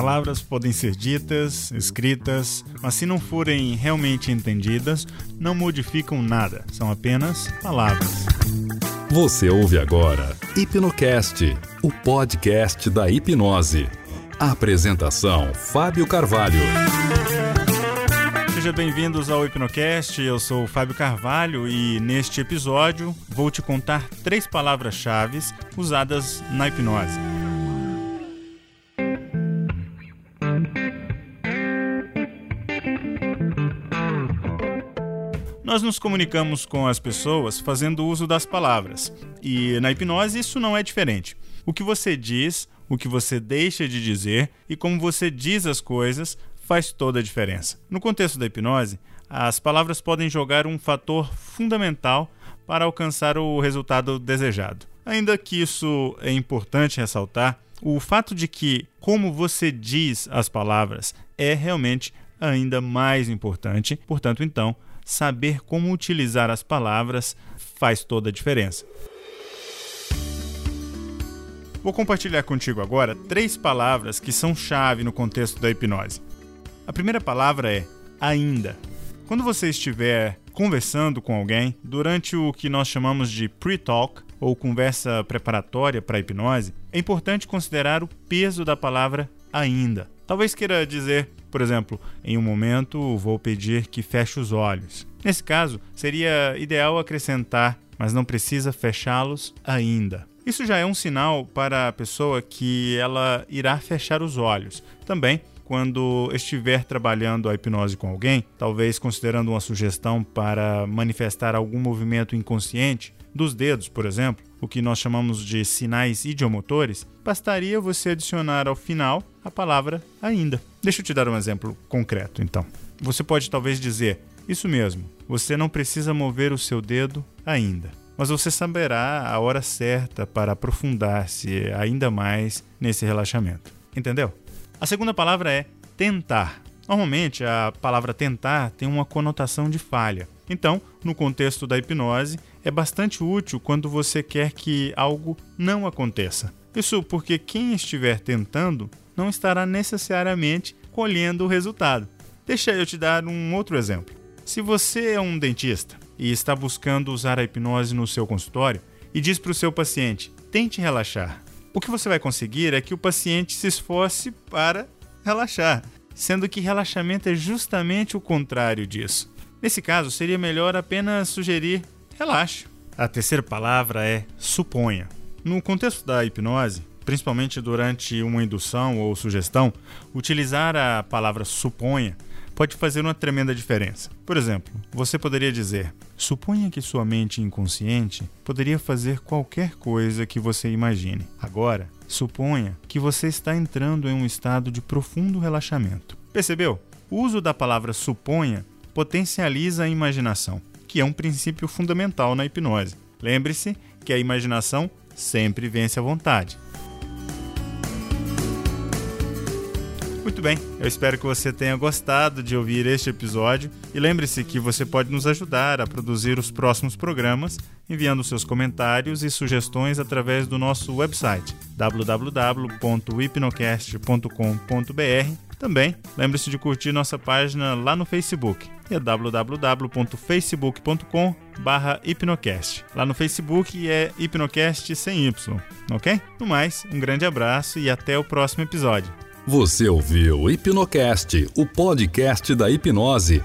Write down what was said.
Palavras podem ser ditas, escritas, mas se não forem realmente entendidas, não modificam nada, são apenas palavras. Você ouve agora Hipnocast, o podcast da hipnose. A apresentação: Fábio Carvalho. Sejam bem-vindos ao Hipnocast. Eu sou o Fábio Carvalho e neste episódio vou te contar três palavras-chave usadas na hipnose. Nós nos comunicamos com as pessoas fazendo uso das palavras, e na hipnose isso não é diferente. O que você diz, o que você deixa de dizer e como você diz as coisas faz toda a diferença. No contexto da hipnose, as palavras podem jogar um fator fundamental para alcançar o resultado desejado. Ainda que isso é importante ressaltar, o fato de que como você diz as palavras é realmente ainda mais importante, portanto, então, saber como utilizar as palavras faz toda a diferença. Vou compartilhar contigo agora três palavras que são chave no contexto da hipnose. A primeira palavra é ainda. Quando você estiver conversando com alguém, durante o que nós chamamos de pre-talk ou conversa preparatória para a hipnose, é importante considerar o peso da palavra ainda. Talvez queira dizer, por exemplo, em um momento vou pedir que feche os olhos. Nesse caso, seria ideal acrescentar, mas não precisa fechá-los ainda. Isso já é um sinal para a pessoa que ela irá fechar os olhos. Também, quando estiver trabalhando a hipnose com alguém, talvez considerando uma sugestão para manifestar algum movimento inconsciente, dos dedos, por exemplo, o que nós chamamos de sinais idiomotores, bastaria você adicionar ao final a palavra ainda. Deixa eu te dar um exemplo concreto, então. Você pode talvez dizer: Isso mesmo, você não precisa mover o seu dedo ainda. Mas você saberá a hora certa para aprofundar-se ainda mais nesse relaxamento. Entendeu? A segunda palavra é tentar. Normalmente, a palavra tentar tem uma conotação de falha. Então, no contexto da hipnose, é bastante útil quando você quer que algo não aconteça. Isso porque quem estiver tentando não estará necessariamente colhendo o resultado. Deixa eu te dar um outro exemplo. Se você é um dentista e está buscando usar a hipnose no seu consultório e diz para o seu paciente: tente relaxar, o que você vai conseguir é que o paciente se esforce para relaxar, sendo que relaxamento é justamente o contrário disso. Nesse caso, seria melhor apenas sugerir relaxe. A terceira palavra é suponha. No contexto da hipnose, principalmente durante uma indução ou sugestão, utilizar a palavra suponha pode fazer uma tremenda diferença. Por exemplo, você poderia dizer: suponha que sua mente inconsciente poderia fazer qualquer coisa que você imagine. Agora, suponha que você está entrando em um estado de profundo relaxamento. Percebeu? O uso da palavra suponha potencializa a imaginação, que é um princípio fundamental na hipnose. Lembre-se que a imaginação sempre vence a vontade. Muito bem, eu espero que você tenha gostado de ouvir este episódio e lembre-se que você pode nos ajudar a produzir os próximos programas enviando seus comentários e sugestões através do nosso website www.hipnocast.com.br. Também lembre-se de curtir nossa página lá no Facebook, é www.facebook.com/hipnocast. Lá no Facebook é Hipnocast sem Y, ok? No mais, um grande abraço e até o próximo episódio. Você ouviu Hipnocast, o podcast da hipnose.